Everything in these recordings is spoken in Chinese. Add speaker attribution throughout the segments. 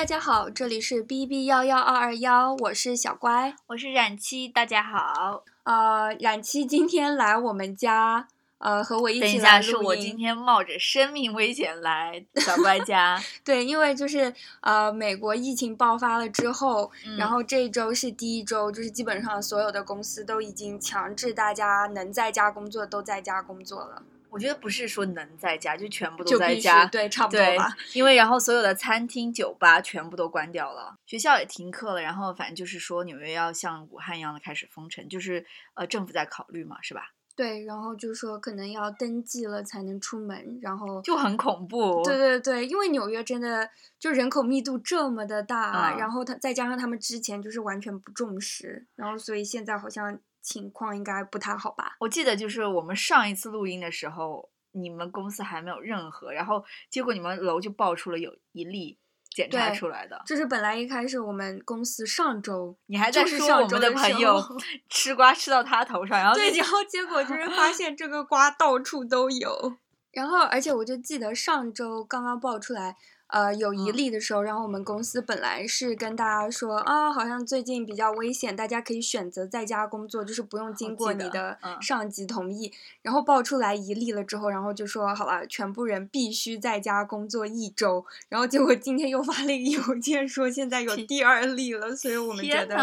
Speaker 1: 大家好，这里是 B B 幺幺二二幺，我是小乖，
Speaker 2: 我是冉七，大家好。
Speaker 1: 呃，冉七今天来我们家，呃，和我一起
Speaker 2: 等一下，是我今天冒着生命危险来小乖家。
Speaker 1: 对，因为就是呃，美国疫情爆发了之后，
Speaker 2: 嗯
Speaker 1: 然后这一周是第一周，就是基本上所有的公司都已经强制大家能在家工作都在家工作了，
Speaker 2: 我觉得不是说能在家，就全部都在家。
Speaker 1: 对，差不多吧。，
Speaker 2: 因为然后所有的餐厅、酒吧全部都关掉了，学校也停课了，然后反正就是说纽约要像武汉一样的开始封城，就是呃政府在考虑嘛，是吧？
Speaker 1: 对，然后就说可能要登记了才能出门，然后
Speaker 2: 就很恐怖。
Speaker 1: 对对对，因为纽约真的就人口密度这么的大，
Speaker 2: 嗯
Speaker 1: 然后他再加上他们之前就是完全不重视，然后所以现在好像情况应该不太好吧？
Speaker 2: 我记得就是我们上一次录音的时候，你们公司还没有任何，然后结果你们楼就爆出了有一例检查出来的。
Speaker 1: 就是本来一开始我们公司上周
Speaker 2: 你还在说我们的
Speaker 1: 朋
Speaker 2: 友 吃瓜吃到他头上，然后
Speaker 1: 对，然后结果就是发现这个瓜到处都有，然后而且我就记得上周刚刚爆出来。呃，有一
Speaker 2: 嗯
Speaker 1: 例的时候，然后我们公司本来是跟大家说啊，好像最近比较危险，大家可以选择在家工作，就是不用经过你的
Speaker 2: 嗯
Speaker 1: 上级同意。然后爆出来一例了之后，然后就说好了，全部人必须在家工作一周。然后结果今天又发了一个邮件说现在有第二例了，所以我们觉得，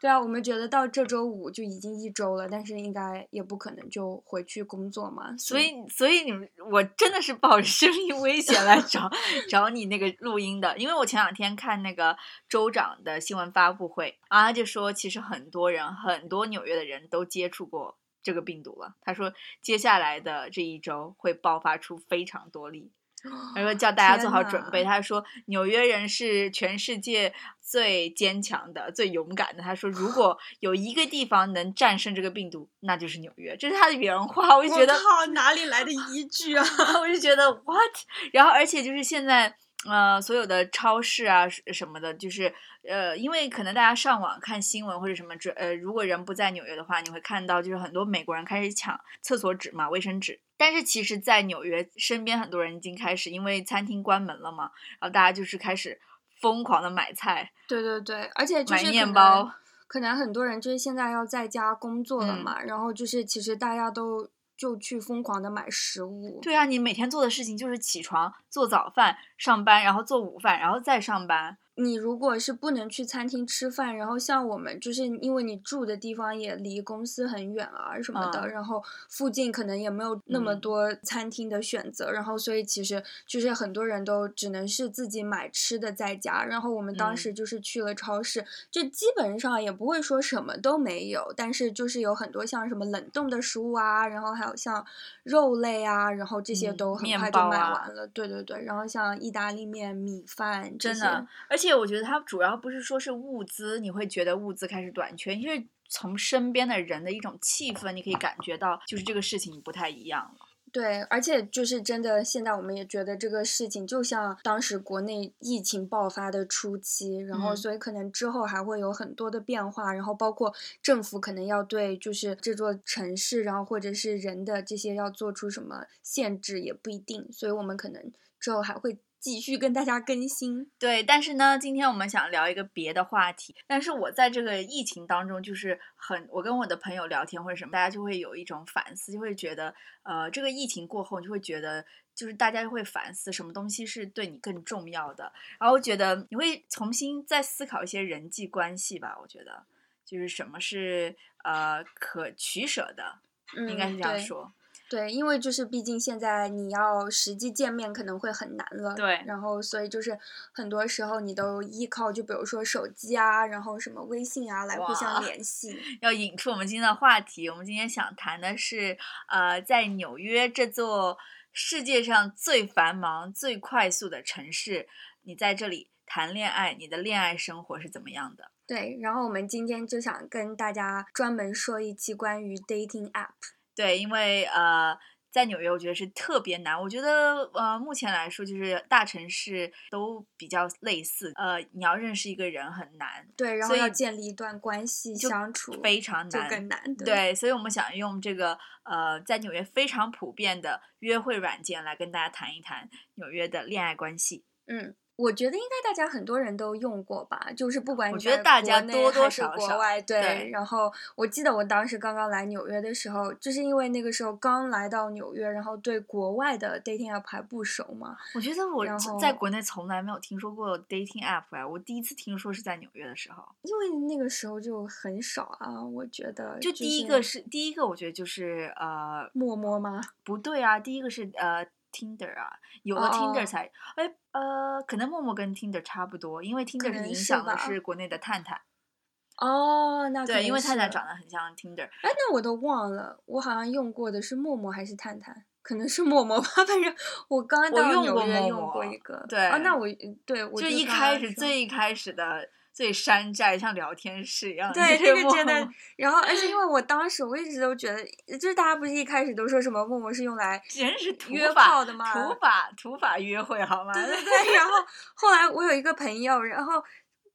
Speaker 1: 对啊，我们觉得到这周五就已经一周了，但是应该也不可能就回去工作嘛。
Speaker 2: 所以所以你们我真的是抱着生命危险来找找你那个录音的，因为我前两天看那个州长的新闻发布会啊，他就说其实很多人很多纽约的人都接触过这个病毒了，他说接下来的这一周会爆发出非常多例。他说叫大家做好准备。他说纽约人是全世界最坚强的、最勇敢的。他说如果 有一个地方能战胜这个病毒，那就是纽约。这是他的原话，我就觉得
Speaker 1: 我靠，哪里来的依据啊？
Speaker 2: 我就觉得 what，然后而且就是现在。呃，所有的超市啊什什么的，就是呃，因为可能大家上网看新闻或者什么，这呃，如果人不在纽约的话，你会看到就是很多美国人开始抢厕所纸嘛，卫生纸。但是其实，在纽约身边很多人已经开始，因为餐厅关门了嘛，然后大家就是开始疯狂的买菜、
Speaker 1: 对对对，而且就
Speaker 2: 买
Speaker 1: 是
Speaker 2: 面包。
Speaker 1: 可能很多人就是现在要在家工作了
Speaker 2: 嗯
Speaker 1: 嘛，然后就是其实大家都就去疯狂的买食物。
Speaker 2: 对啊，你每天做的事情就是起床、做早饭、上班，然后做午饭，然后再上班。
Speaker 1: 你如果是不能去餐厅吃饭，然后像我们就是因为你住的地方也离公司很远啊什么的，
Speaker 2: 嗯
Speaker 1: 然后附近可能也没有那么
Speaker 2: 嗯
Speaker 1: 多餐厅的选择，然后所以其实就是很多人都只能是自己买吃的在家。然后我们当
Speaker 2: 嗯
Speaker 1: 时就是去了超市，就基本上也不会说什么都没有，但是就是有很多像什么冷冻的食物啊，然后还有像肉类啊，然后这些
Speaker 2: 嗯
Speaker 1: 都很快就卖完了。对对对，然后像意大利面、米饭，
Speaker 2: 真的，而且我觉得它主要不是说是物资，你会觉得物资开始短缺，因为从身边的人的一种气氛，你可以感觉到，就是这个事情不太一样了。
Speaker 1: 对，而且就是真的，现在我们也觉得这个事情就像当时国内疫情爆发的初期，然后
Speaker 2: 嗯
Speaker 1: 所以可能之后还会有很多的变化，然后包括政府可能要对就是这座城市，然后或者是人的这些要做出什么限制也不一定，所以我们可能之后还会继续跟大家更新。
Speaker 2: 对，但是呢，今天我们想聊一个别的话题。但是我在这个疫情当中，就是很，我跟我的朋友聊天或者什么，大家就会有一种反思，就会觉得，呃，这个疫情过后，你就会觉得，就是大家会反思什么东西是对你更重要的，然后觉得你会重新再思考一些人际关系吧。我觉得，就是什么是呃可取舍的，
Speaker 1: 嗯，
Speaker 2: 应该是这样说。
Speaker 1: 对，因为就是毕竟现在你要实际见面可能会很难了，
Speaker 2: 对
Speaker 1: 然后所以就是很多时候你都依靠就比如说手机啊，然后什么微信啊来互相联系。
Speaker 2: 要引出我们今天的话题。我们今天想谈的是，呃，在纽约这座世界上最繁忙、最快速的城市，你在这里谈恋爱，你的恋爱生活是怎么样的？
Speaker 1: 对，然后我们今天就想跟大家专门说一期关于 dating app。
Speaker 2: 对，因为呃，在纽约，我觉得是特别难。我觉得呃，目前来说，就是大城市都比较类似。呃，你要认识一个人很难，
Speaker 1: 对，然后要建立一段关系相处，
Speaker 2: 非常难，
Speaker 1: 更难。对，
Speaker 2: 对，所以我们想用这个呃，在纽约非常普遍的约会软件来跟大家谈一谈纽约的恋爱关系。
Speaker 1: 嗯，我觉得应该大家很多人都用过吧，就是不管你
Speaker 2: 我觉得
Speaker 1: 在
Speaker 2: 大家
Speaker 1: 国内
Speaker 2: 多多
Speaker 1: 还是
Speaker 2: 少少
Speaker 1: 国外，对。
Speaker 2: 对
Speaker 1: 然后我记得我当时刚刚来纽约的时候，就是因为那个时候刚来到纽约，然后对国外的 dating app 还不熟嘛，
Speaker 2: 我觉得我在国内从来没有听说过 dating app 哎，我第一次听说是在纽约的时候。
Speaker 1: 因为那个时候就很少啊，我觉得
Speaker 2: 就第一个是第一个，我觉得就是呃
Speaker 1: 陌陌吗？
Speaker 2: 不对啊，第一个是呃 Tinder 啊，有了
Speaker 1: 哦
Speaker 2: Tinder 才哎呃，可能陌陌跟 Tinder 差不多，因为 Tinder
Speaker 1: 是
Speaker 2: 影响的是国内的探探，
Speaker 1: 哦，那
Speaker 2: 对，因为探探长得很像 Tinder。
Speaker 1: 哎，那我都忘了，我好像用过的是陌陌还是探探？可能是陌陌吧，反正我刚
Speaker 2: 我
Speaker 1: 到
Speaker 2: 用过
Speaker 1: 纽约用
Speaker 2: 陌陌
Speaker 1: 过一个。
Speaker 2: 对
Speaker 1: 啊，那我对我
Speaker 2: 就一开始最一开始的最山寨，像聊天室一样
Speaker 1: 对
Speaker 2: 这
Speaker 1: 个真的，然后而且因为 我当时我一直都觉得，就是大家不是一开始都说什么陌陌是用来
Speaker 2: 简直是
Speaker 1: 约
Speaker 2: 法
Speaker 1: 炮的吗
Speaker 2: 土法土法约会好吗？
Speaker 1: 对对对，然后 后来我有一个朋友，然后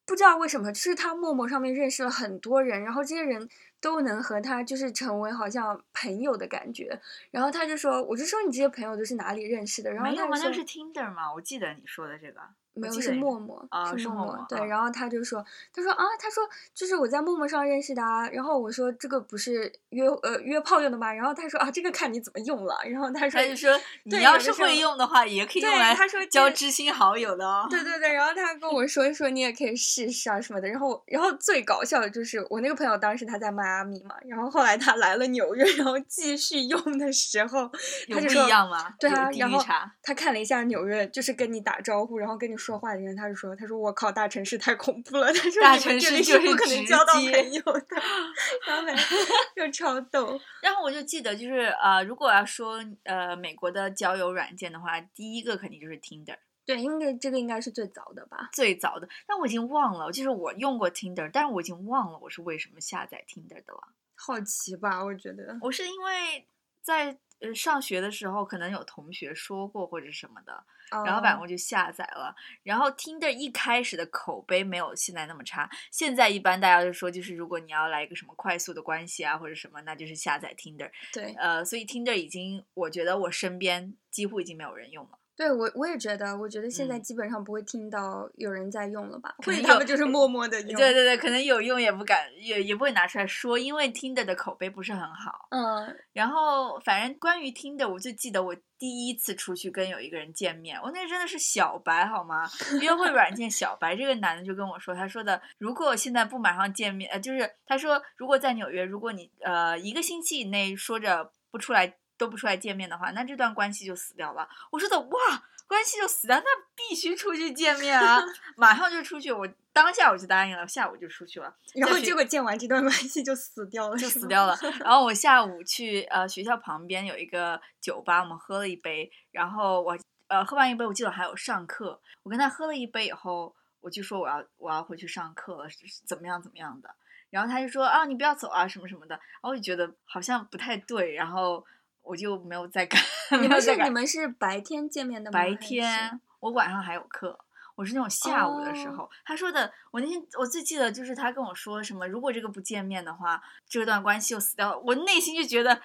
Speaker 1: 不知道为什么，就是他陌陌上面认识了很多人，然后这些人都能和他就是成为好像朋友的感觉，然后他就说，我就说你这些朋友都是哪里认识的？然后？他就说
Speaker 2: 那是 Tinder 吗？我记得你说的这个。
Speaker 1: 没有是陌陌，
Speaker 2: 啊是
Speaker 1: 陌
Speaker 2: 陌对，
Speaker 1: 然后他就说，他说啊，他说就是我在陌陌上认识的啊，然后我说这个不是约呃约炮用的吗？然后他说啊，这个看你怎么用了，然后他说
Speaker 2: 他就说，你要是会用的话，也可以用
Speaker 1: 对
Speaker 2: 来
Speaker 1: 他说
Speaker 2: 交知心好友的哦。
Speaker 1: 对对对，然后他跟我说说你也可以试试啊什么的，然后然后最搞笑的就是我那个朋友当时他在迈阿密嘛，然后后来他来了纽约，然后继续用的时候，他就说
Speaker 2: 一样吗？
Speaker 1: 对啊，然后。他看了一下纽约，就是跟你打招呼，然后跟你说话的人，他就说他说我靠，大城市太恐怖了，他说
Speaker 2: 大城市就是
Speaker 1: 不可能交到朋友的，然后反正 就超逗。
Speaker 2: 然后我就记得，就是呃，如果要说呃美国的交友软件的话，第一个肯定就是 Tinder，
Speaker 1: 对，因为这个应该是最早的吧？
Speaker 2: 最早的。但我已经忘了，就是我用过 Tinder，但是我已经忘了我是为什么下载 Tinder 的了。
Speaker 1: 好奇吧，我觉得。
Speaker 2: 我是因为在呃上学的时候，可能有同学说过或者什么的，然后反正
Speaker 1: 哦
Speaker 2: 我就下载了。然后 Tinder 一开始的口碑没有现在那么差，现在一般大家就说，就是如果你要来一个什么快速的关系啊或者什么，那就是下载 Tinder。
Speaker 1: 对
Speaker 2: 呃，所以 Tinder 已经，我觉得我身边几乎已经没有人用了。
Speaker 1: 对，我我也觉得，我觉得现在
Speaker 2: 嗯
Speaker 1: 基本上不会听到有人在用了吧？或者
Speaker 2: 可能有
Speaker 1: 他们就是默默的用。
Speaker 2: 对对对，可能有用也不敢，也也不会拿出来说，因为 Tinder 的口碑不是很好。
Speaker 1: 嗯，
Speaker 2: 然后，反正关于 Tinder，我就记得我第一次出去跟有一个人见面，我那个真的是小白好吗？约会软件小白，这个男的就跟我说，他说的，如果现在不马上见面，呃，就是他说，如果在纽约，如果你呃一个星期以内说着不出来都不出来见面的话，那这段关系就死掉了。我说的哇，关系就死掉，那必须出去见面啊，马上就出去。我当下我就答应了，下午就出去了。
Speaker 1: 然后结果见完这段关系就死掉了，
Speaker 2: 就死掉了。然后我下午去呃学校旁边有一个酒吧，我们喝了一杯，然后我呃喝完一杯，我记得还有上课，我跟他喝了一杯以后，我就说我要我要回去上课了，是怎么样怎么样的。然后他就说啊你不要走啊什么什么的，然后我就觉得好像不太对，然后我就没有再干。
Speaker 1: 你们是你们是白天见面的吗？
Speaker 2: 白天，我晚上还有课。我是那种下午的时
Speaker 1: 哦
Speaker 2: 候，他说的，我那天我最记得就是他跟我说什么，如果这个不见面的话，这段关系就死掉了。我内心就觉得，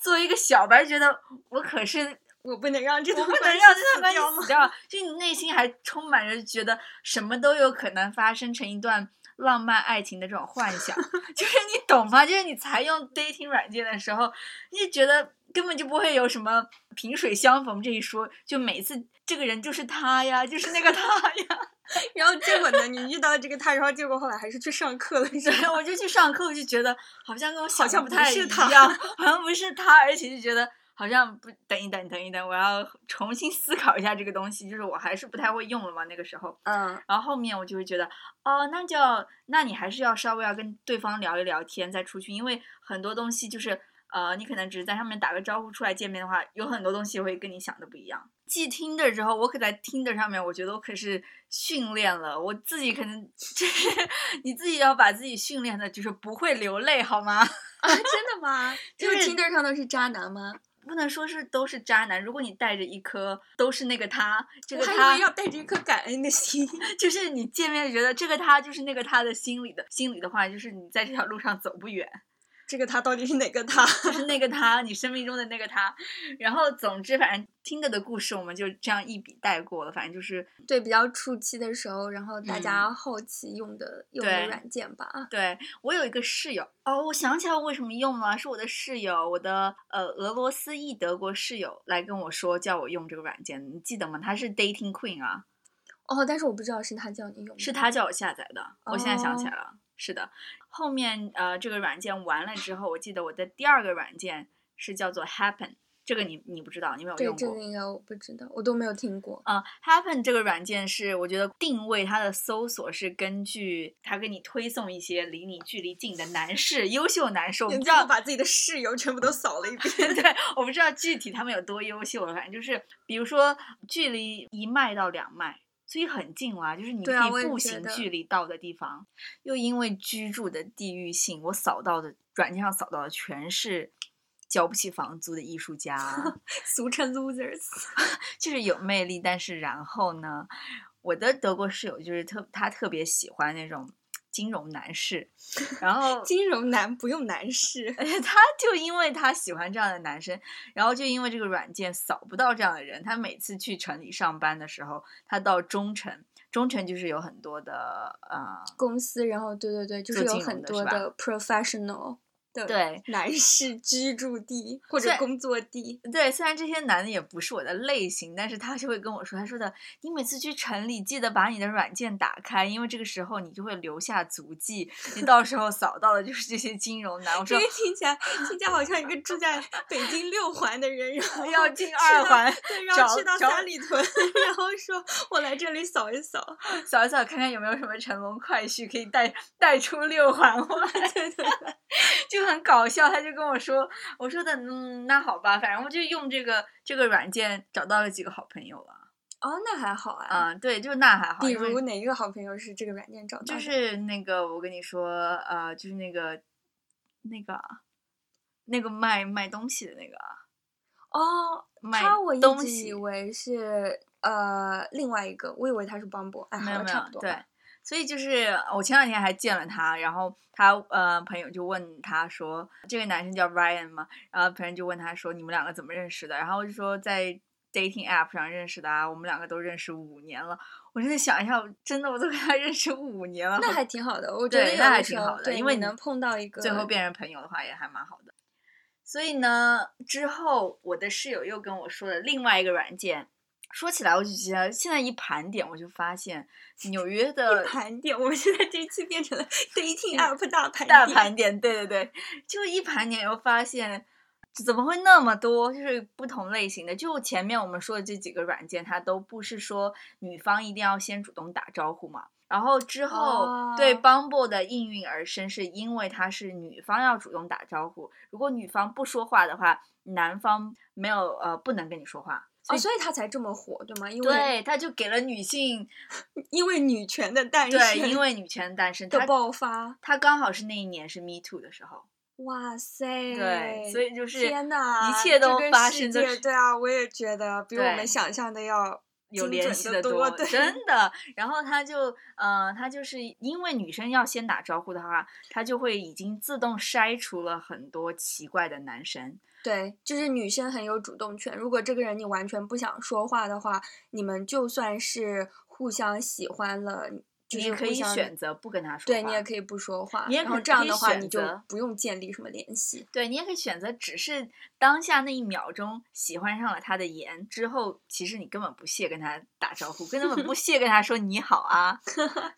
Speaker 2: 作为一个小白，觉得我可是
Speaker 1: 我不能让这
Speaker 2: 我不能
Speaker 1: 段关系死掉，
Speaker 2: 就你内心还充满着觉得什么都有可能发生成一段浪漫爱情的这种幻想，就是你懂吗？就是你才用 dating 软件的时候，你就觉得根本就不会有什么萍水相逢这一说，就每次这个人就是他呀，就是那个他呀。
Speaker 1: 然后结果呢，你遇到这个他，然后结果后来还是去上课了，是吧？
Speaker 2: 然后我就去上课，我就觉得好像跟我想的
Speaker 1: 像不
Speaker 2: 不太一样，好像不是他，而且就觉得好像不等一等，等一等，我要重新思考一下这个东西，就是我还是不太会用了嘛，那个时候。
Speaker 1: 嗯，
Speaker 2: 然后后面我就会觉得，哦，那就那你还是要稍微要跟对方聊一聊天再出去，因为很多东西就是呃，你可能只是在上面打个招呼出来见面的话，有很多东西会跟你想的不一样。继听的之后，我可在听的上面，我觉得我可是训练了我自己，可能就是 你自己要把自己训练的，就是不会流泪，好吗？
Speaker 1: 啊，真的吗？
Speaker 2: 就
Speaker 1: 就是是 Tinder 上都是渣男吗？
Speaker 2: 不能说是都是渣男，如果你带着一颗都是那个他，这个他
Speaker 1: 为要带着一颗感恩的心。
Speaker 2: 就是你见面觉得这个他就是那个他的心里的心里的话，就是你在这条路上走不远。
Speaker 1: 这个他到底是哪个他？
Speaker 2: 就是那个他，你生命中的那个他。然后，总之，反正听的的故事我们就这样一笔带过了。反正就是
Speaker 1: 对比较初期的时候，然后大
Speaker 2: 嗯
Speaker 1: 家后期用的、用的软件吧。
Speaker 2: 对我有一个室友哦，我想起来我为什么用了，是我的室友，我的呃俄罗斯裔德国室友来跟我说，叫我用这个软件，你记得吗？他是 Dating Queen 啊，
Speaker 1: 哦，但是我不知道是他叫你用的，
Speaker 2: 是他叫我下载的，我现在想起来
Speaker 1: 哦
Speaker 2: 了，是的。后面呃这个软件完了之后，我记得我的第二个软件是叫做 Happen，这个你你不知道，你没有
Speaker 1: 对
Speaker 2: 用过
Speaker 1: 这个。应该我不知道，我都没有听过。
Speaker 2: 啊、h a p p e n 这个软件是我觉得定位它的搜索是根据它给你推送一些离你距离近的男士、优秀男士，我不知道
Speaker 1: 把自己的室友全部都扫了一遍。
Speaker 2: 对，我不知道具体他们有多优秀了，反正就是比如说距离一迈到两迈。所以很近啦，就是你可以步行距离到的地方，又因为居住的地域性，我扫到的软件上扫到的全是交不起房租的艺术家，
Speaker 1: 俗称 losers。
Speaker 2: 就是有魅力，但是然后呢，我的德国室友就是特他特别喜欢那种金融男士，然后
Speaker 1: 金融男不用男士，
Speaker 2: 他就因为他喜欢这样的男生，然后就因为这个软件扫不到这样的人，他每次去城里上班的时候，他到中城，中城就是有很多的呃，
Speaker 1: 公司，然后对对对，就是有很多的 professional 的
Speaker 2: 对
Speaker 1: 男士居住地或者工作地。
Speaker 2: 对，虽然这些男的也不是我的类型，但是他就会跟我说，他说的，你每次去城里记得把你的软件打开，因为这个时候你就会留下足迹，你到时候扫到的就是这些金融男。我说
Speaker 1: 这个听起来听起来好像一个住在北京六环的人，然后
Speaker 2: 要进二环
Speaker 1: 对，然后去到
Speaker 2: 找
Speaker 1: 三里屯，然后说我来这里扫一扫。
Speaker 2: 扫一扫，看看有没有什么乘龙快婿可以带带出六环外，
Speaker 1: 对 对对，
Speaker 2: 就很搞笑。他就跟我说，我说的，嗯，那好吧，反正我就用这个这个软件找到了几个好朋友了。
Speaker 1: 哦，那还好啊。
Speaker 2: 嗯、对，就那还好，
Speaker 1: 比如哪一个好朋友是这个软件找到的？
Speaker 2: 就是那个，我跟你说，呃，就是那个那个啊那个卖卖东西的那个啊
Speaker 1: 哦，
Speaker 2: 卖
Speaker 1: 他我一直
Speaker 2: 东西
Speaker 1: 以为是呃另外一个，我以为他是 Bumble。哎，好了，
Speaker 2: 没有没有对
Speaker 1: 差不多吧。，
Speaker 2: 所以就是我前两天还见了他，然后他呃朋友就问他说，这个男生叫 Ryan 嘛，然后朋友就问他说，你们两个怎么认识的？然后我就说在 dating app 上认识的啊，我们两个都认识五年了。我真的想一下，真的我都跟他认识五年了，
Speaker 1: 那还挺好的，我觉得
Speaker 2: 那还挺好的
Speaker 1: 对
Speaker 2: 因为你
Speaker 1: 你能碰到一个
Speaker 2: 最后变成朋友的话也还蛮好的。所以呢，之后我的室友又跟我说了另外一个软件。说起来，我就觉得现在一盘点，我就发现 纽约的
Speaker 1: 盘点。我们现在这一期变成了 dating app 大盘
Speaker 2: 嗯大盘点，对对对，就一盘点又发现怎么会那么多，就是不同类型的。就前面我们说的这几个软件，它都不是说女方一定要先主动打招呼嘛。然后之后、对
Speaker 1: 哦
Speaker 2: Bumble 的应运而生，是因为它是女方要主动打招呼，如果女方不说话的话，男方没有呃不能跟你说话。
Speaker 1: 哦，所以他才这么火，对吗？因为
Speaker 2: 对，他就给了女性
Speaker 1: 因为女权的诞生，
Speaker 2: 对，因为女权的诞生，
Speaker 1: 的
Speaker 2: 他
Speaker 1: 爆发。
Speaker 2: 他刚好是那一年是 Me Too 的时候，
Speaker 1: 哇塞！
Speaker 2: 对，所以就是
Speaker 1: 天呐，
Speaker 2: 一切都
Speaker 1: 这个世
Speaker 2: 发生的
Speaker 1: 界对啊，我也觉得比我们想象的要
Speaker 2: 有联系的
Speaker 1: 多，对，
Speaker 2: 真的。然后他就，呃，他就是因为女生要先打招呼的话，他就会已经自动筛除了很多奇怪的男生。
Speaker 1: 对，就是女生很有主动权。如果这个人你完全不想说话的话，你们就算是互相喜欢了，就
Speaker 2: 你也可以选择不跟他说话，
Speaker 1: 对你也可以不说话，
Speaker 2: 你也
Speaker 1: 然后这样的话，你就不用建立什么联系。
Speaker 2: 对你也可以选择，只是当下那一秒钟喜欢上了他的颜，之后其实你根本不屑跟他打招呼，根本不 屑跟他说你好啊，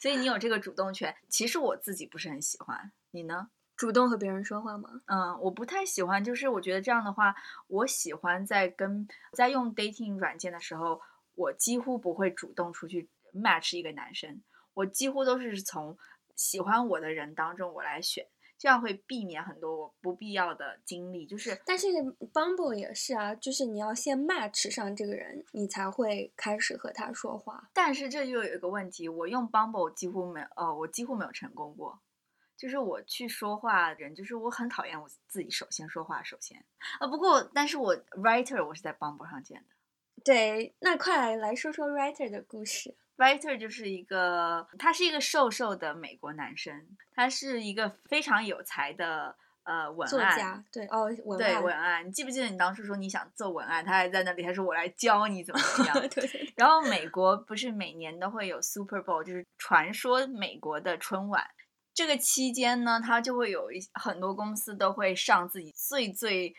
Speaker 2: 所以你有这个主动权。其实我自己不是很喜欢，你呢？
Speaker 1: 主动和别人说话吗？
Speaker 2: 嗯，我不太喜欢，就是我觉得这样的话，我喜欢在跟在用 dating 软件的时候，我几乎不会主动出去 match 一个男生，我几乎都是从喜欢我的人当中我来选，这样会避免很多我不必要的经历。就是
Speaker 1: 但是 Bumble 也是啊，就是你要先 match 上这个人，你才会开始和他说话。
Speaker 2: 但是这就有一个问题，我用 Bumble 几乎没有，呃，我几乎没有成功过。就是我去说话的人，就是我很讨厌我自己首先说话，首先，啊，不过但是我 writer 我是在 Bumble 上见的。
Speaker 1: 对，那快来说说 Writer 的故事。
Speaker 2: Writer 就是一个，他是一个瘦瘦的美国男生，他是一个非常有才的呃文案作。
Speaker 1: 家对哦，文
Speaker 2: 对文案，你记不记得你当时说你想做文案，他还在那里，他说我来教你怎么怎么样。
Speaker 1: 对，
Speaker 2: 然后美国不是每年都会有 Super Bowl，就是传说美国的春晚。这个期间呢，它就会有一很多公司都会上自己最最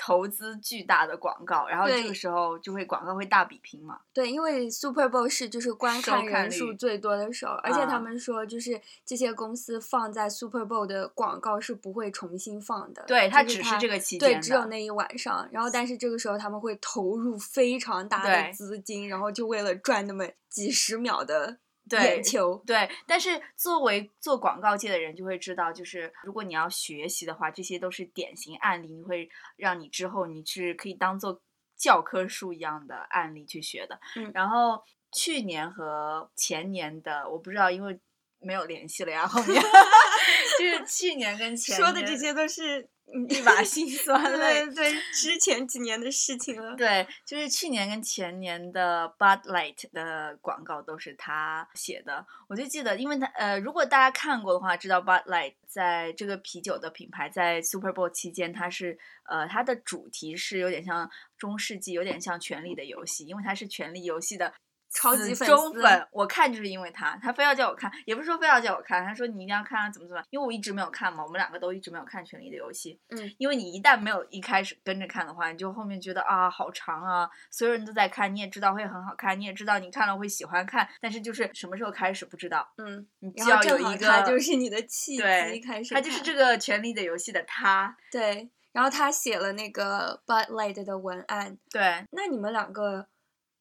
Speaker 2: 投资巨大的广告，然后这个时候就会广告会大比拼嘛。
Speaker 1: 对，因为 Super Bowl 是就是观看人数最多的时候，而且他
Speaker 2: 啊
Speaker 1: 们说就是这些公司放在 Super Bowl 的广告是不会重新放的，
Speaker 2: 对，它只是这个期，间对。
Speaker 1: 只有那一晚上。然后，但是这个时候他们会投入非常大的资金，然后就为了赚那么几十秒的
Speaker 2: 对
Speaker 1: 眼球。
Speaker 2: 对，但是作为做广告界的人就会知道，就是如果你要学习的话，这些都是典型案例，你会让你之后你是可以当做教科书一样的案例去学的。
Speaker 1: 嗯
Speaker 2: 然后去年和前年的我不知道，因为没有联系了呀，后面 就是去年跟前
Speaker 1: 说的这些都是嗯
Speaker 2: 一把辛酸泪。
Speaker 1: 对对，之前几年的事情了。
Speaker 2: 对，就是去年跟前年的 Bud Light 的广告都是他写的，我就记得，因为他呃，如果大家看过的话，知道 Bud Light 在这个啤酒的品牌在 Super Bowl 期间，它是呃它的主题是有点像中世纪，有点像《权力的游戏》，因为它是《权力游戏》的。
Speaker 1: 超级粉丝
Speaker 2: 忠粉，我看就是因为他，他非要叫我看，也不是说非要叫我看，他说你一定要看啊，怎么怎么，因为我一直没有看嘛，我们两个都一直没有看《权力的游戏》，
Speaker 1: 嗯，
Speaker 2: 因为你一旦没有一开始跟着看的话，你就后面觉得啊好长啊，所有人都在看，你也知道会很好看，你也知道你看了会喜欢看，但是就是什么时候开始不知道，
Speaker 1: 嗯，
Speaker 2: 你就要有一个，
Speaker 1: 他就是你的契
Speaker 2: 对
Speaker 1: 机开始
Speaker 2: 他就是这个《权力的游戏》的他，
Speaker 1: 对，然后他写了那个 Bud Light 的文案。
Speaker 2: 对，
Speaker 1: 那你们两个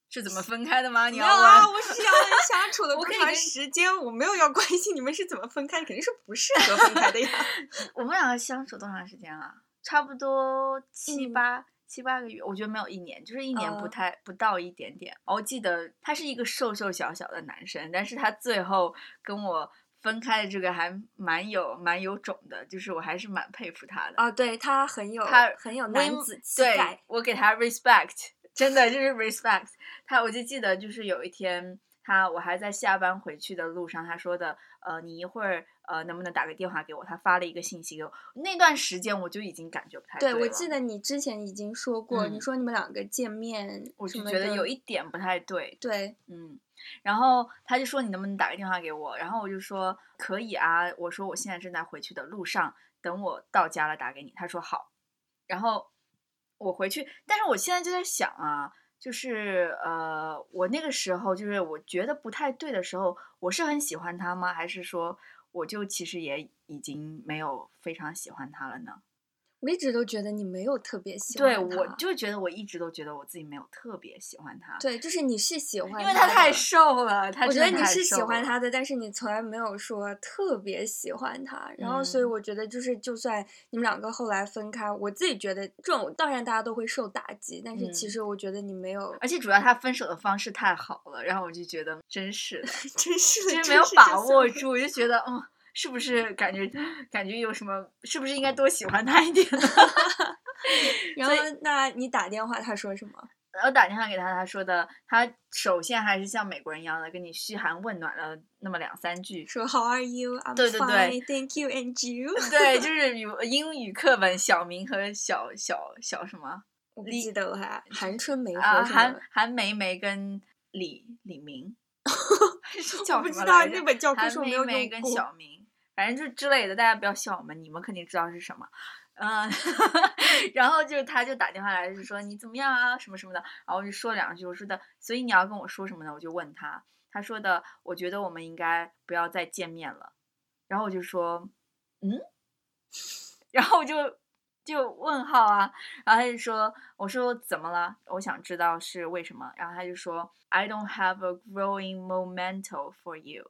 Speaker 2: 是怎么分开的吗？你要
Speaker 1: 啊？我是要相处了多长时间，我没有要关心你们是怎么分开的，肯定是不适合分开的呀。
Speaker 2: 我们两个相处多长时间啊？差不多七
Speaker 1: 嗯
Speaker 2: 八、七八个月，我觉得没有一年，就是一年不
Speaker 1: 呃
Speaker 2: 太、不到一点点。我记得他是一个瘦瘦小小的男生，但是他最后跟我分开的这个还蛮有蛮有种的，就是我还是蛮佩服他的。
Speaker 1: 啊，对他很有
Speaker 2: 他
Speaker 1: 很有男子气
Speaker 2: 对
Speaker 1: 概。
Speaker 2: 我给他 respect，真的就是 respect。他我就记得就是有一天他我还在下班回去的路上，他说的呃你一会儿呃能不能打个电话给我？他发了一个信息给我，那段时间我就已经感觉不太
Speaker 1: 对，
Speaker 2: 对
Speaker 1: 我记得你之前已经说过，你
Speaker 2: 嗯
Speaker 1: 说你们两个见面
Speaker 2: 我就觉得有一点不太对，
Speaker 1: 对，
Speaker 2: 嗯，然后他就说你能不能打个电话给我？然后我就说可以啊，我说我现在正在回去的路上，等我到家了打给你。他说好，然后我回去，但是我现在就在想啊，就是呃，我那个时候就是我觉得不太对的时候，我是很喜欢他吗？还是说我就其实也已经没有非常喜欢他了呢？
Speaker 1: 我一直都觉得你没有特别喜，欢对
Speaker 2: 我就觉得我一直都觉得我自己没有特别喜欢他，
Speaker 1: 对，就是你是喜欢，
Speaker 2: 因为他太。瘦了，他
Speaker 1: 我觉得你是喜欢他的，但是你从来没有说特别喜欢他。然后，所以
Speaker 2: 嗯
Speaker 1: 我觉得就是，就算你们两个后来分开，我自己觉得这种当然大家都会受打击，但是其
Speaker 2: 嗯
Speaker 1: 实我觉得你没有，
Speaker 2: 而且主要他分手的方式太好了，然后我就觉得真是的，
Speaker 1: 真是的，
Speaker 2: 就是没有把握住，我就觉得嗯，是不是感觉感觉有什么，是不是应该多喜欢他一点呢？
Speaker 1: 然后，那你打电话，他说什么？
Speaker 2: 然后打电话给他，他说的，他首先还是像美国人一样的跟你嘘寒问暖了那么两三句，
Speaker 1: 说 How are you? I'm
Speaker 2: 对对对
Speaker 1: thank you, and you。
Speaker 2: 对，就 是语英语课本小明和小小小什么
Speaker 1: 我不记得了还，韩春梅和
Speaker 2: 啊，韩？韩梅梅跟李李明，是叫什么来着
Speaker 1: 知道那本教科
Speaker 2: 韩
Speaker 1: 书没有
Speaker 2: 梅梅跟。小明，反正就之类的，大家不要笑我们，你们肯定知道是什么。嗯，然后就他就打电话来，就说你怎么样啊，什么什么的，然后我就说两句，我说的，所以你要跟我说什么呢？我就问他，他说的，我觉得我们应该不要再见面了。然后我就说，嗯，然后我就就问号啊，然后他就说，我说怎么了？我想知道是为什么。然后他就说，I don't have a growing momentum for you。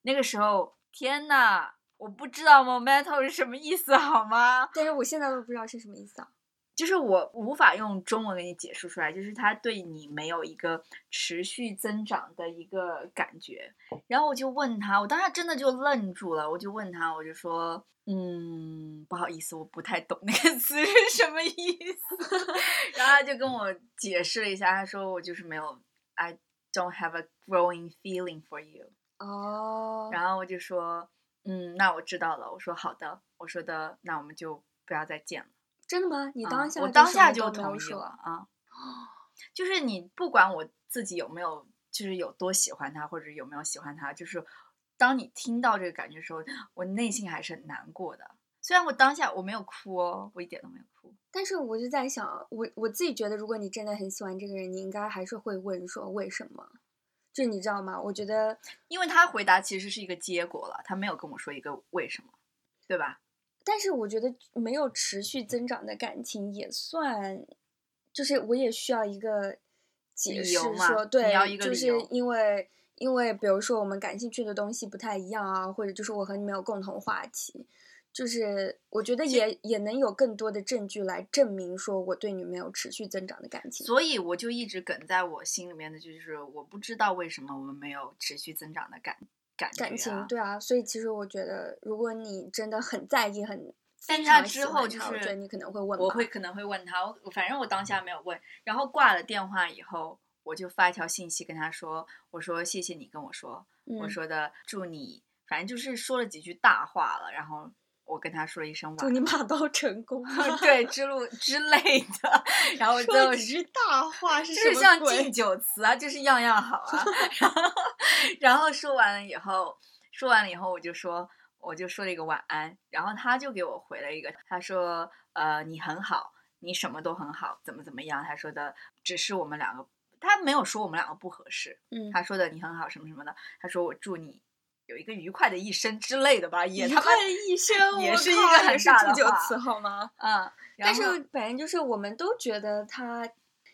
Speaker 2: 那个时候，天呐，我不知道 momentum 是什么意思，好吗？
Speaker 1: 但是我现在都不知道是什么意思啊。
Speaker 2: 就是我无法用中文给你解释出来，就是他对你没有一个持续增长的一个感觉。然后我就问他，我当时真的就愣住了，我就问他，我就说，嗯，不好意思，我不太懂那个词是什么意思。然后他就跟我解释了一下，他说我就是没有，I don't have a growing feeling for you。
Speaker 1: 哦，
Speaker 2: 然后我就说，嗯，那我知道了。我说好的，我说的，那我们就不不要再见了。
Speaker 1: 真的吗？你当下、
Speaker 2: 我当下
Speaker 1: 就
Speaker 2: 同意了啊。就是你不管我自己有没有，就是有多喜欢他，或者有没有喜欢他，就是当你听到这个感觉的时候，我内心还是很难过的。虽然我当下我没有哭哦，我一点都没有哭。
Speaker 1: 但是我就在想，我我自己觉得，如果你真的很喜欢这个人，你应该还是会问说为什么？就你知道吗？我觉得，
Speaker 2: 因为他回答其实是一个结果了，他没有跟我说一个为什么，对吧？
Speaker 1: 但是我觉得没有持续增长的感情也算，就是我也需要一个解释说，对，就是因为因为比如说我们感兴趣的东西不太一样啊，或者就是我和你没有共同话题。就是我觉得也也能有更多的证据来证明说我对你没有持续增长的感情，
Speaker 2: 所以我就一直梗在我心里面的就是我不知道为什么我们没有持续增长的感感
Speaker 1: 感情，对啊，所以其实我觉得如果你真的很在意很，
Speaker 2: 但他之后就是
Speaker 1: 你可能会问，
Speaker 2: 我会可能会问他，我反正我当下没有问，然后挂了电话以后，我就发一条信息跟他说，我说谢谢你跟我说，我说的祝你，反正就是说了几句大话了，然后。我跟他说了一声晚安，
Speaker 1: 祝你马到成功，
Speaker 2: 对 之路之类的。然后说
Speaker 1: 几句大话是
Speaker 2: 就是像敬酒词啊，就是样样好啊。然后然后说完了以后，说完了以后，我就说我就说了一个晚安。然后他就给我回了一个，他说呃你很好，你什么都很好，怎么怎么样？他说的只是我们两个，他没有说我们两个不合适。
Speaker 1: 嗯，
Speaker 2: 他说的你很好什么什么的。他说我祝你。有一个愉快的一生之类的吧，也
Speaker 1: 愉快的一生
Speaker 2: 也是一个很大
Speaker 1: 的祝酒词，好吗？
Speaker 2: 嗯，
Speaker 1: 但是反正就是我们都觉得他。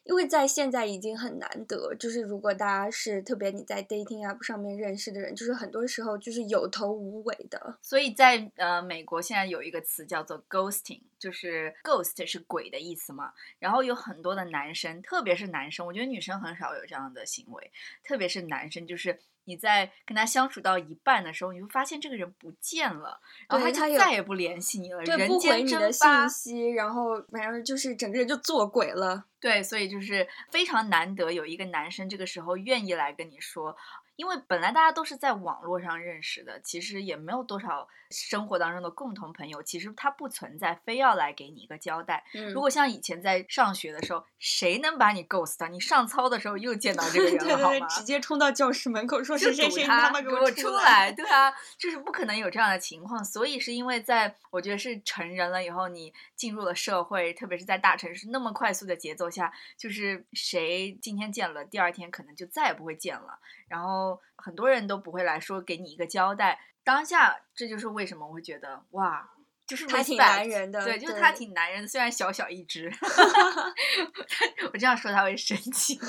Speaker 1: 因为在现在已经很难得，就是如果大家是特别你在 dating app 上面认识的人，就是很多时候就是有头无尾的。
Speaker 2: 所以在呃美国现在有一个词叫做 ghosting，就是 ghost 是鬼的意思嘛。然后有很多的男生，特别是男生，我觉得女生很少有这样的行为，特别是男生，就是你在跟他相处到一半的时候，你会发现这个人不见了，然后他就再也不联系你了，
Speaker 1: 人间蒸发。信息，然后反正就是整个人就做鬼了。
Speaker 2: 对，所以就是非常难得有一个男生这个时候愿意来跟你说。因为本来大家都是在网络上认识的，其实也没有多少生活当中的共同朋友，其实他不存在，非要来给你一个交代。如果像以前在上学的时候，谁能把你 ghost？你上操的时候又见到这个 人了，好吗？
Speaker 1: 直接冲到教室门口说：“谁谁谁，他妈给
Speaker 2: 我
Speaker 1: 出
Speaker 2: 来！”对啊，就是不可能有这样的情况。所以是因为在我觉得是成人了以后，你进入了社会，特别是在大城市那么快速的节奏下，就是谁今天见了，第二天可能就再也不会见了。然后很多人都不会来说给你一个交代，当下这就是为什么我会觉得哇，就是
Speaker 1: 他挺男人的，
Speaker 2: 对，就是他挺男人的，虽然小小一只，我这样说他会生气的，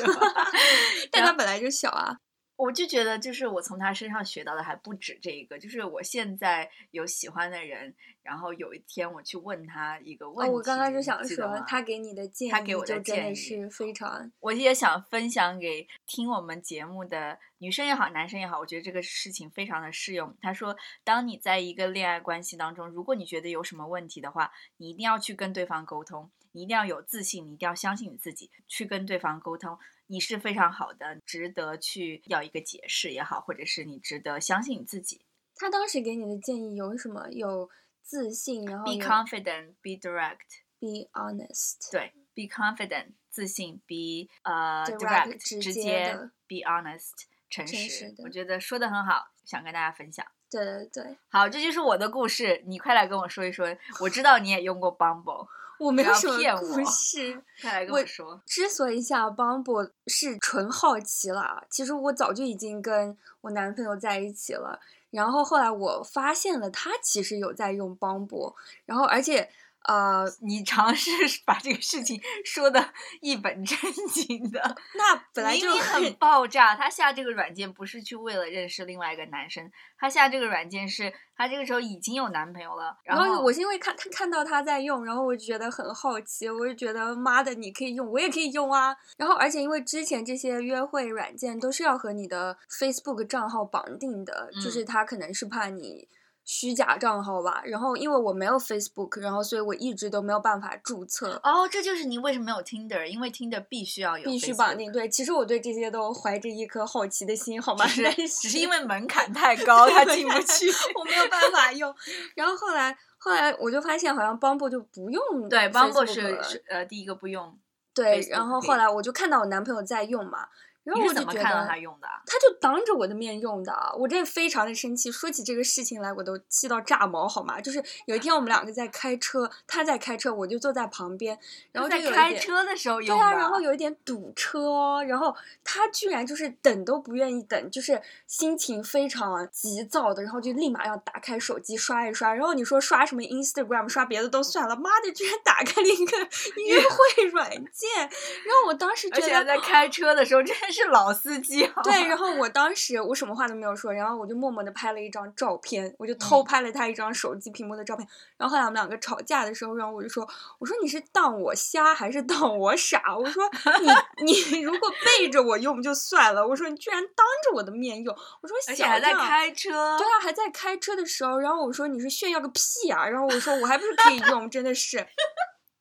Speaker 1: 但他本来就小啊。
Speaker 2: 我就觉得，就是我从他身上学到的还不止这一个。就是我现在有喜欢的人，然后有一天我去问他一个问题，
Speaker 1: 我刚刚就想说，他给你的建议，
Speaker 2: 他给我的
Speaker 1: 建议是非常，
Speaker 2: 我也想分享给听我们节目的女生也好，男生也好，我觉得这个事情非常的适用。他说，当你在一个恋爱关系当中，如果你觉得有什么问题的话，你一定要去跟对方沟通，你一定要有自信，你一定要相信你自己，去跟对方沟通。你是非常好的，值得去要一个解释也好，或者是你值得相信你自己。
Speaker 1: 他当时给你的建议有什么？有自信，然后
Speaker 2: be confident, be direct,
Speaker 1: be honest。
Speaker 2: 对，be confident，自信；be 呃 direct，直接；be honest，诚实。我觉得说的很好，想跟大家分享。
Speaker 1: 对对对，
Speaker 2: 好，这就是我的故事，你快来跟我说一说。我知道你也用过 Bumble。
Speaker 1: 我没有什么故事，
Speaker 2: 快来跟我说。
Speaker 1: 之所以下 Bumble 是纯好奇了，其实我早就已经跟我男朋友在一起了。然后后来我发现了他其实有在用 Bumble，然后而且。呃，
Speaker 2: 你尝试把这个事情说的一本正经的，
Speaker 1: 那本来就
Speaker 2: 很爆炸。他下这个软件不是去为了认识另外一个男生，他下这个软件是他这个时候已经有男朋友了。然
Speaker 1: 后我是因为看他看到他在用，然后我就觉得很好奇，我就觉得妈的，你可以用，我也可以用啊。然后而且因为之前这些约会软件都是要和你的 Facebook 账号绑定的，就是他可能是怕你。虚假账号吧，然后因为我没有 Facebook，然后所以我一直都没有办法注册。
Speaker 2: 哦，这就是你为什么没有 Tinder，因为 Tinder 必须要有，
Speaker 1: 必须绑定。对，其实我对这些都怀着一颗好奇的心，好吗？
Speaker 2: 只是只是因为门槛太高，他进不去，
Speaker 1: 我没有办法用。然后后来后来我就发现好像 Bumble 就不用
Speaker 2: 对，Bumble 是是呃第一个不用。
Speaker 1: 对，然后后来我就看到我男朋友在用嘛，然后
Speaker 2: 你
Speaker 1: 我就觉
Speaker 2: 是怎么看到
Speaker 1: 得
Speaker 2: 他用的啊？
Speaker 1: 他就当着我的面用的，我真的非常的生气。说起这个事情来，我都气到炸毛，好吗？就是有一天我们两个在开车，他在开车，我就坐在旁边，然后就
Speaker 2: 在开车的时候用。
Speaker 1: 对啊，然后有一点堵车，然后他居然就是等都不愿意等，就是心情非常急躁的，然后就立马要打开手机刷一刷。然后你说刷什么 Instagram，刷别的都算了，妈的，居然打开了一个 约会软件。然后我当时觉得
Speaker 2: 在开车的时候，真的是老司机
Speaker 1: 对，然后我当时我什么话都没有说，然后我就默默的拍了一张照片，我就偷
Speaker 2: 嗯
Speaker 1: 拍了他一张手机屏幕的照片。然后后来我们两个吵架的时候，然后我就说，我说你是当我瞎还是当我傻？我说你 你如果背着我用就算了，我说你居然当着我的面用，我说
Speaker 2: 而且还在开车。
Speaker 1: 对啊，还在开车的时候，然后我说你是炫耀个屁啊！然后我说我还不是可以用，真的是。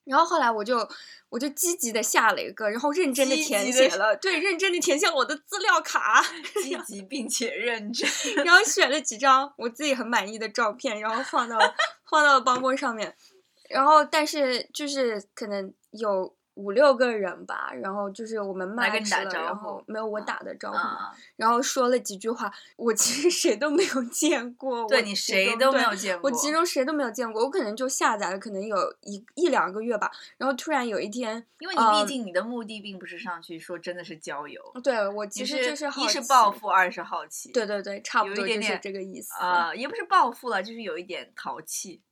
Speaker 1: 然后后来我就我就积极的下了一个，然后认真的填写了，对，认真的填写了我的资料卡，
Speaker 2: 积极并且认真。
Speaker 1: 然后选了几张我自己很满意的照片，然后放到放到了帮播 上面。然后但是就是可能有五六个人吧，然后就是我们
Speaker 2: 来跟你
Speaker 1: match 了，
Speaker 2: 打招
Speaker 1: 然后
Speaker 2: 呼
Speaker 1: 没有我打的招呼然后说了几句话，我其实谁都没有见过，
Speaker 2: 对你谁都没有见过。
Speaker 1: 我其中谁都没有见过，我可能就下载了，可能有一一两个月吧。然后突然有一天，
Speaker 2: 因为你
Speaker 1: 呃
Speaker 2: 毕竟你的目的并不是上去说真的是交友，
Speaker 1: 对我
Speaker 2: 其
Speaker 1: 其实就是好
Speaker 2: 一是
Speaker 1: 奇
Speaker 2: 报复，二是好奇。
Speaker 1: 对对对，差不多就是这个意思。
Speaker 2: 呃，也不是报复了，就是有一点淘气。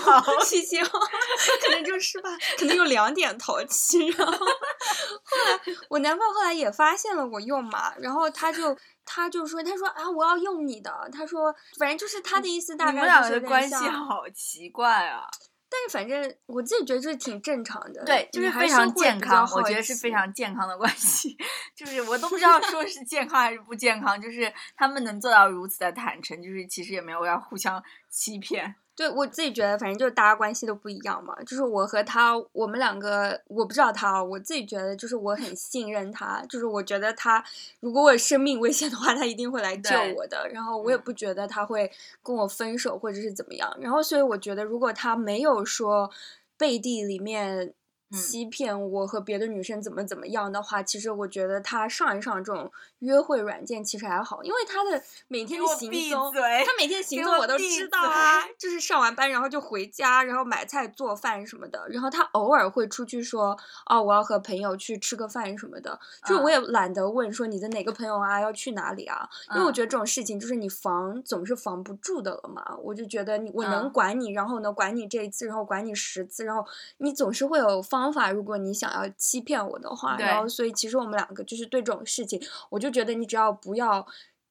Speaker 1: 淘 气性，可能就是吧，可能有两点淘气。然后后来我男朋友后来也发现了我用嘛，然后他就他就说，他说啊，我要用你的。他说，反正就是他的意思，大概
Speaker 2: 你们两
Speaker 1: 就是有点
Speaker 2: 个的关系好奇怪啊！
Speaker 1: 但是反正我自己觉得这挺正常的，
Speaker 2: 对，就
Speaker 1: 是
Speaker 2: 非常健康，我觉得是非常健康的关系。就是我都不知道说是健康还是不健康，就是他们能做到如此的坦诚，就是其实也没有要互相欺骗。
Speaker 1: 对我自己觉得，反正就是大家关系都不一样嘛。就是我和他，我们两个，我不知道他，我自己觉得就是我很信任他，就是我觉得他如果我有生命危险的话，他一定会来救我的。然后我也
Speaker 2: 嗯
Speaker 1: 不觉得他会跟我分手或者是怎么样。然后所以我觉得，如果他没有说背地里面
Speaker 2: 嗯
Speaker 1: 欺骗我和别的女生怎么怎么样的话，其实我觉得他上一上这种约会软件其实还好，因为他的每天的行踪，他每天行
Speaker 2: 给
Speaker 1: 踪我都知道啊，就是上完班然后就回家，然后买菜做饭什么的。然后他偶尔会出去说，哦，我要和朋友去吃个饭什么的。就是我
Speaker 2: 嗯
Speaker 1: 也懒得问说你的哪个朋友啊，要去哪里啊，因为我
Speaker 2: 嗯
Speaker 1: 觉得这种事情就是你防总是防不住的了嘛。我就觉得你我能
Speaker 2: 嗯
Speaker 1: 管你，然后呢管你这一次，然后管你十次，然后你总是会有方法。如果你想要欺骗我的话，然后所以其实我们两个就是对这种事情，我就觉得你只要不要。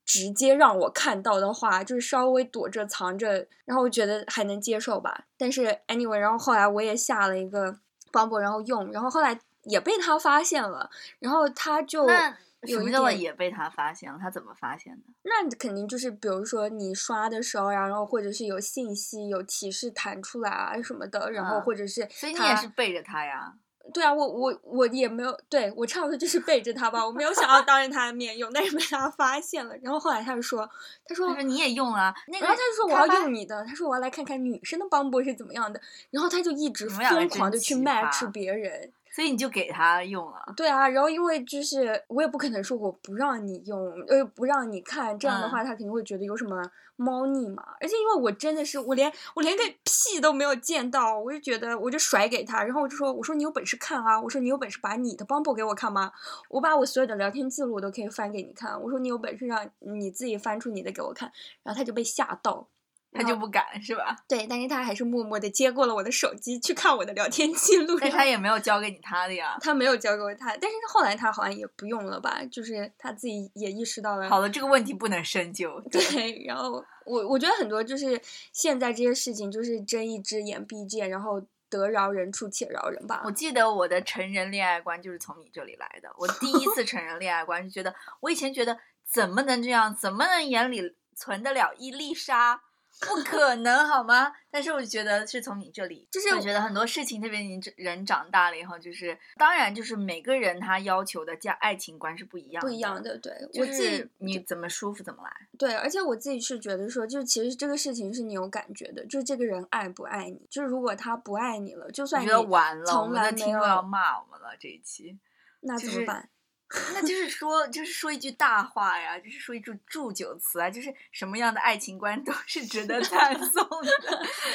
Speaker 1: 直接让我看到的话，就是稍微躲着藏着，然后我觉得还能接受吧。但是 anyway，然后后来我也下了一个 Bumble，然后用，然后后来也被他发现了，然后他就
Speaker 2: 那什么叫也被他发现了？他怎么发现的？
Speaker 1: 那肯定就是，比如说你刷的时候呀，然后或者是有信息、有提示弹出来啊什么的，然后
Speaker 2: 嗯
Speaker 1: 或者是
Speaker 2: 所以你
Speaker 1: 他
Speaker 2: 也是背着他呀？
Speaker 1: 对啊，我我我也没有，对我差不多就是背着他吧，我没有想要当着他的面用，但是被他发现了，然后后来他就说，他说
Speaker 2: 他说你也用啊，那个
Speaker 1: 然后他就说我要用你的，他说我要来看看女生的帮播是怎么样的，然后他就一直疯狂的去 match 别人。
Speaker 2: 所以你就给他用了。
Speaker 1: 对啊，然后因为就是我也不可能说我不让你用，呃，不让你看，这样的
Speaker 2: 嗯
Speaker 1: 话他肯定会觉得有什么猫腻嘛。而且因为我真的是我连我连个屁都没有见到，我就觉得我就甩给他，然后我就说我说你有本事看啊，我说你有本事把你的 Bumble 给我看吗？我把我所有的聊天记录我都可以翻给你看，我说你有本事让你自己翻出你的给我看，然后他就被吓到。
Speaker 2: 他就不敢是吧？
Speaker 1: 对，但是他还是默默的接过了我的手机去看我的聊天记录。
Speaker 2: 但他也没有交给你他的呀。
Speaker 1: 他没有交给我他，但是后来他好像也不用了吧，就是他自己也意识到了。
Speaker 2: 好了，这个问题不能深究。
Speaker 1: 对，然后我我觉得很多就是现在这些事情就是睁一只眼闭一只眼，然后得饶人处且饶人吧
Speaker 2: 我。记得我的成人恋爱观就是从你这里来的。我第一次成人恋爱观是觉得，我以前觉得怎么能这样，怎么能眼里存得了一粒沙？不可能好吗？但是我觉得是从你这里，
Speaker 1: 就是
Speaker 2: 我觉得很多事情，特别你人长大了以后，就是当然就是每个人他要求的价爱情观是不一样
Speaker 1: 不一样的。对
Speaker 2: 就
Speaker 1: 我自己
Speaker 2: 是你怎么舒服怎么来。
Speaker 1: 对，而且我自己是觉得说，就是其实这个事情是你有感觉的，就是这个人爱不爱你，就是如果他不爱你了，就算你
Speaker 2: 觉得完了，我
Speaker 1: 从
Speaker 2: 们的
Speaker 1: 来没有
Speaker 2: 听众要骂我们了这一期。
Speaker 1: 那怎么办？
Speaker 2: 那就是说，就是说一句大话呀，就是说一句祝酒词啊，就是什么样的爱情观都是值得赞颂的。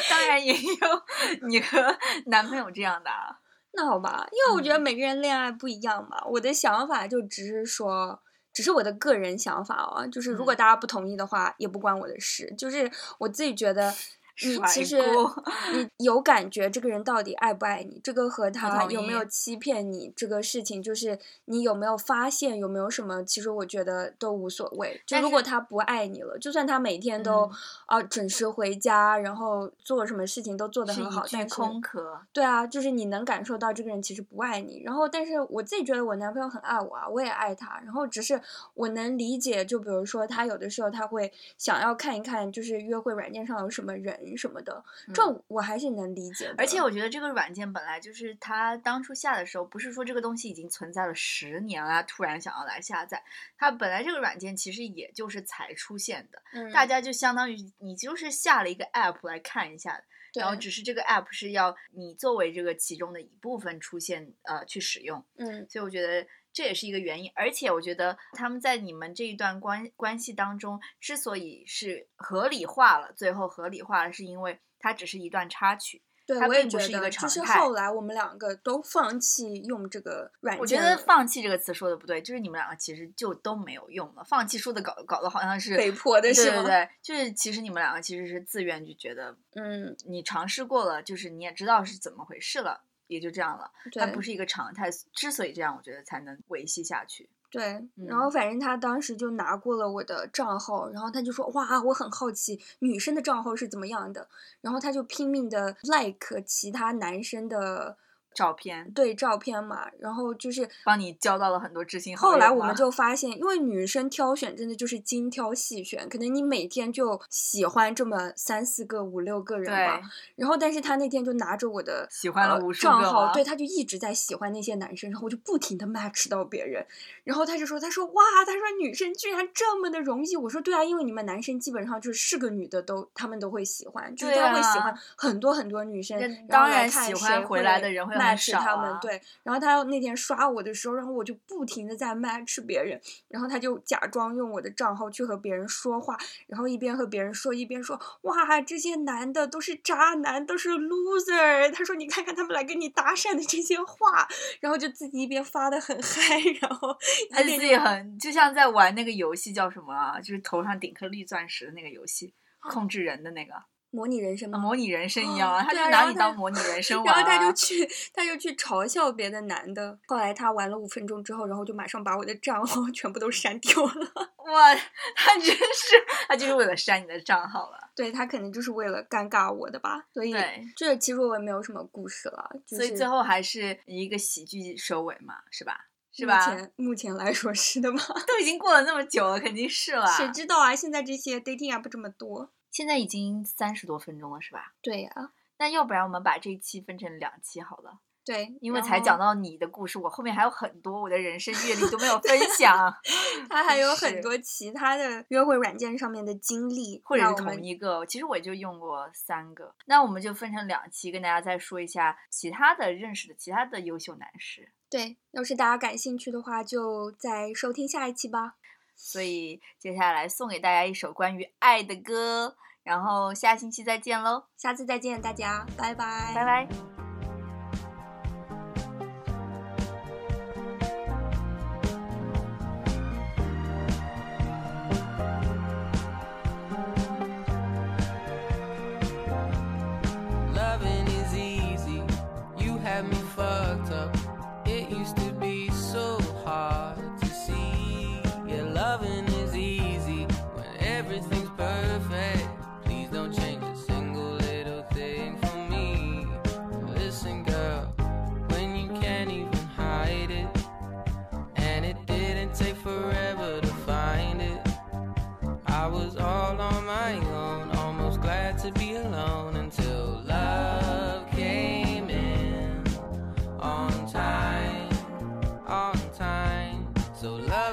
Speaker 2: 当然也有你和男朋友这样的啊。
Speaker 1: 那好吧，因为我觉得
Speaker 2: 嗯
Speaker 1: 每个人恋爱不一样嘛。我的想法就只是说，只是我的个人想法哦。就是如果
Speaker 2: 嗯
Speaker 1: 大家不同意的话，也不关我的事。就是我自己觉得，你其实 你有感觉这个人到底爱不爱你，这个和他有没有欺骗你这个事情，就是你有没有发现有没有什么，其实我觉得都无所谓。就如果他不爱你了，就算他每天都
Speaker 2: 嗯。
Speaker 1: 啊、准时回家，然后做什么事情都做得很好，但是
Speaker 2: 空壳。
Speaker 1: 对啊，就是你能感受到这个人其实不爱你，然后但是我自己觉得我男朋友很爱我啊，我也爱他，然后只是我能理解，就比如说他有的时候他会想要看一看，就是约会软件上有什么人什么的，这
Speaker 2: 嗯
Speaker 1: 我还是能理解的。
Speaker 2: 而且我觉得这个软件本来就是它当初下的时候，不是说这个东西已经存在了十年了，突然想要来下载。它本来这个软件其实也就是才出现的，
Speaker 1: 嗯
Speaker 2: 大家就相当于你就是下了一个 app 来看一下，然后只是这个 app 是要你作为这个其中的一部分出现呃去使用，
Speaker 1: 嗯
Speaker 2: 所以我觉得这也是一个原因。而且我觉得他们在你们这一段关关系当中，之所以是合理化了，最后合理化了，是因为它只是一段插曲。
Speaker 1: 对，
Speaker 2: 它
Speaker 1: 我也觉
Speaker 2: 并不是一个
Speaker 1: 得，就是
Speaker 2: 常态
Speaker 1: 后来我们两个都放弃用这个软件
Speaker 2: 我觉得“放弃”这个词说的不对，就是你们两个其实就都没有用了。放弃说的搞搞得好像是
Speaker 1: 被迫的
Speaker 2: 对
Speaker 1: 是吗
Speaker 2: 对对，就是其实你们两个其实是自愿就觉得
Speaker 1: 嗯，
Speaker 2: 你尝试过了，就是你也知道是怎么回事了，也就这样了。它不是一个常态，之所以这样，我觉得才能维系下去。
Speaker 1: 对，
Speaker 2: 嗯
Speaker 1: 然后反正他当时就拿过了我的账号，然后他就说哇，我很好奇女生的账号是怎么样的，然后他就拼命的 like 其他男生的
Speaker 2: 照片
Speaker 1: 对照片嘛，然后就是
Speaker 2: 帮你交到了很多知心好友
Speaker 1: 后来我们就发现，因为女生挑选真的就是精挑细选，可能你每天就喜欢这么三四个、五六个人吧。然后，但是他那天就拿着我的
Speaker 2: 喜欢了
Speaker 1: 呃
Speaker 2: 无数个
Speaker 1: 账号，对，他就一直在喜欢那些男生，然后我就不停的 match 到别人。然后他就说：“他说哇，他说女生居然这么的容易。”我说：“对啊，因为你们男生基本上就是是个女的都他们都会喜欢，就是
Speaker 2: 对
Speaker 1: 他会喜欢
Speaker 2: 啊
Speaker 1: 很多很多女生。
Speaker 2: 当然喜欢回来的人会很
Speaker 1: match
Speaker 2: 少
Speaker 1: 他们
Speaker 2: 啊
Speaker 1: 对。然后他那天刷我的时候，然后我就不停的在 match 别人，然后他就假装用我的账号去和别人说话，然后一边和别人说一边说哇，这些男的都是渣男，都是 loser。他说你看看他们来跟你搭讪的这些话，然后就自己一边发的很嗨，然后
Speaker 2: 他自己很就像在玩那个游戏叫什么啊？就是头上顶颗绿钻石的那个游戏，控制人的那个。
Speaker 1: 模拟人生吗？
Speaker 2: 模拟人生一样啊，
Speaker 1: 哦
Speaker 2: 他就拿你当模拟人 生玩、
Speaker 1: 然
Speaker 2: 啊。
Speaker 1: 后他就去，他就去嘲笑别的男的。后来他玩了五分钟之后，然后就马上把我的账号全部都删掉了。
Speaker 2: 哇，他真是，他就是为了删你的账号了。
Speaker 1: 对他肯定就是为了尴尬我的吧，所以
Speaker 2: 对
Speaker 1: 这其实我也没有什么故事了，就是
Speaker 2: 所以最后还是一个喜剧收尾嘛，是吧？是
Speaker 1: 目
Speaker 2: 吧？
Speaker 1: 前目前来说是的吧？
Speaker 2: 都已经过了那么久了，肯定是了。
Speaker 1: 谁知道啊？现在这些 dating app 这么多。
Speaker 2: 现在已经三十多分钟了，是吧？
Speaker 1: 对呀、
Speaker 2: 那要不然我们把这一期分成两期好了，
Speaker 1: 对，
Speaker 2: 因为才讲到你的故事，我后面还有很多我的人生阅历都没有分享，
Speaker 1: 他还有很多其他的约会软件上面的经历，
Speaker 2: 或者是同一个，其实我也就用过三个。那我们就分成两期，跟大家再说一下其他的认识的其他的优秀男士。
Speaker 1: 对，要是大家感兴趣的话，就再收听下一期吧。
Speaker 2: 所以接下来送给大家一首关于爱的歌，然后下星期再见喽，
Speaker 1: 下次再见，大家，拜拜，
Speaker 2: 拜拜。
Speaker 3: So love.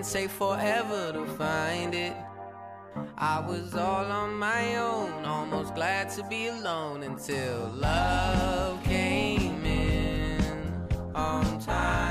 Speaker 3: Didn't forever to find it. I was all on my own, almost glad to be alone until love came in on time.